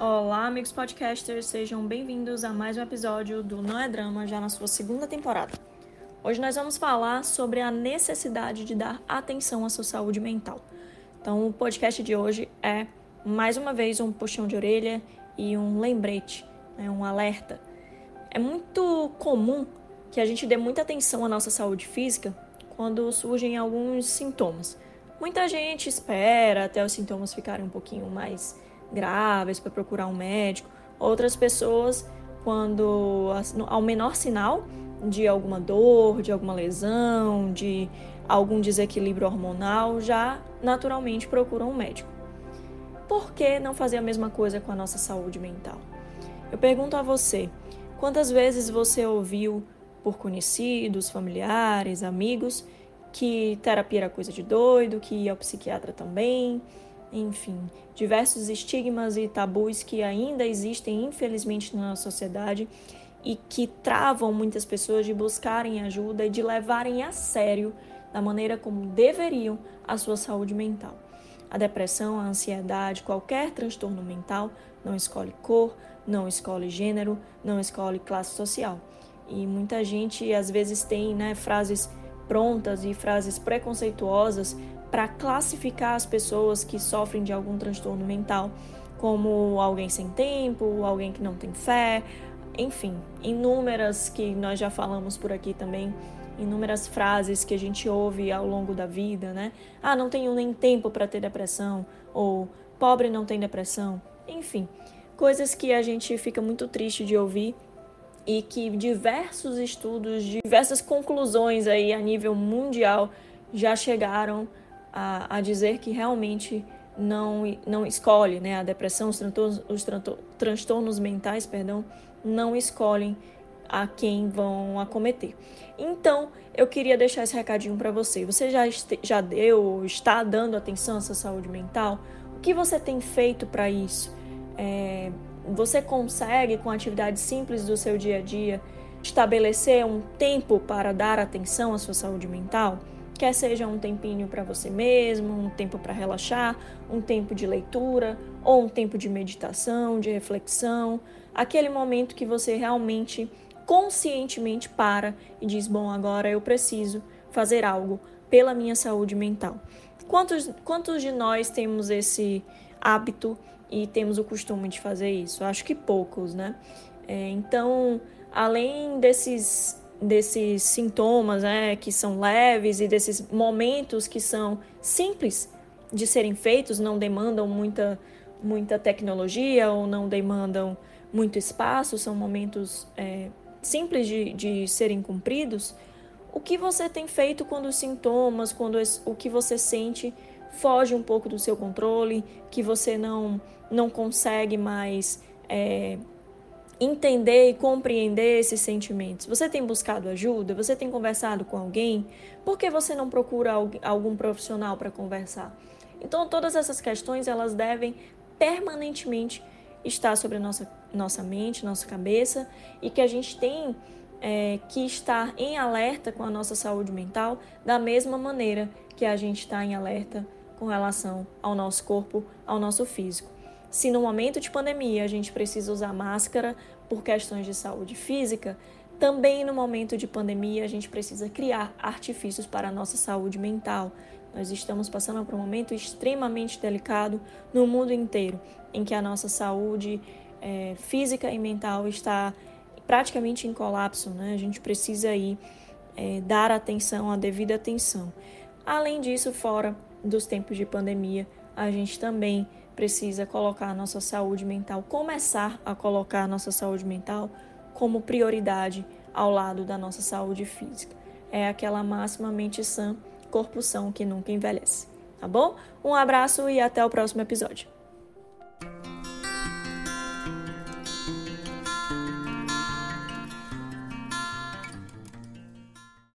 Olá, amigos podcasters, sejam bem-vindos a mais um episódio do Não é Drama, já na sua segunda temporada. Hoje nós vamos falar sobre a necessidade de dar atenção à sua saúde mental. Então, o podcast de hoje é, mais uma vez, um puxão de orelha e um lembrete, né, um alerta. É muito comum que a gente dê muita atenção à nossa saúde física quando surgem alguns sintomas. Muita gente espera até os sintomas ficarem um pouquinho mais graves para procurar um médico. Outras pessoas, quando ao menor sinal de alguma dor, de alguma lesão, de algum desequilíbrio hormonal, já naturalmente procuram um médico. Por que não fazer a mesma coisa com a nossa saúde mental? Eu pergunto a você, quantas vezes você ouviu por conhecidos, familiares, amigos, que terapia era coisa de doido, que ia ao psiquiatra também, enfim, diversos estigmas e tabus que ainda existem, infelizmente, na nossa sociedade e que travam muitas pessoas de buscarem ajuda e de levarem a sério, da maneira como deveriam, a sua saúde mental. A depressão, a ansiedade, qualquer transtorno mental não escolhe cor, não escolhe gênero, não escolhe classe social. E muita gente às vezes tem né, frases prontas e frases preconceituosas para classificar as pessoas que sofrem de algum transtorno mental como alguém sem tempo, alguém que não tem fé, enfim, inúmeras que nós já falamos por aqui também, inúmeras frases que a gente ouve ao longo da vida, né? Ah, não tenho nem tempo para ter depressão, ou pobre não tem depressão, enfim, coisas que a gente fica muito triste de ouvir e que diversos estudos, diversas conclusões aí a nível mundial já chegaram a, a dizer que realmente não, não escolhe, né? A depressão, os transtornos, os transtornos mentais, perdão, não escolhem a quem vão acometer. Então, eu queria deixar esse recadinho para você. Você já, já deu, está dando atenção à sua saúde mental? O que você tem feito para isso? É, você consegue, com atividades simples do seu dia a dia, estabelecer um tempo para dar atenção à sua saúde mental? Quer seja um tempinho para você mesmo, um tempo para relaxar, um tempo de leitura, ou um tempo de meditação, de reflexão, aquele momento que você realmente conscientemente para e diz: Bom, agora eu preciso fazer algo pela minha saúde mental. Quantos, quantos de nós temos esse hábito e temos o costume de fazer isso? Acho que poucos, né? É, então, além desses, desses sintomas né, que são leves e desses momentos que são simples de serem feitos, não demandam muita, muita tecnologia ou não demandam muito espaço, são momentos é, simples de, de serem cumpridos. O que você tem feito quando os sintomas, quando o que você sente foge um pouco do seu controle, que você não, não consegue mais é, entender e compreender esses sentimentos. Você tem buscado ajuda? Você tem conversado com alguém? Por que você não procura algum profissional para conversar? Então, todas essas questões elas devem permanentemente estar sobre a nossa, nossa mente, nossa cabeça e que a gente tem é, que estar em alerta com a nossa saúde mental da mesma maneira que a gente está em alerta com relação ao nosso corpo, ao nosso físico. Se no momento de pandemia a gente precisa usar máscara por questões de saúde física, também no momento de pandemia a gente precisa criar artifícios para a nossa saúde mental. Nós estamos passando por um momento extremamente delicado no mundo inteiro, em que a nossa saúde é, física e mental está praticamente em colapso. Né? A gente precisa aí é, dar atenção, a devida atenção. Além disso, fora dos tempos de pandemia, a gente também precisa colocar a nossa saúde mental, começar a colocar a nossa saúde mental como prioridade ao lado da nossa saúde física. É aquela máxima mente sã, corpo são que nunca envelhece. Tá bom? Um abraço e até o próximo episódio.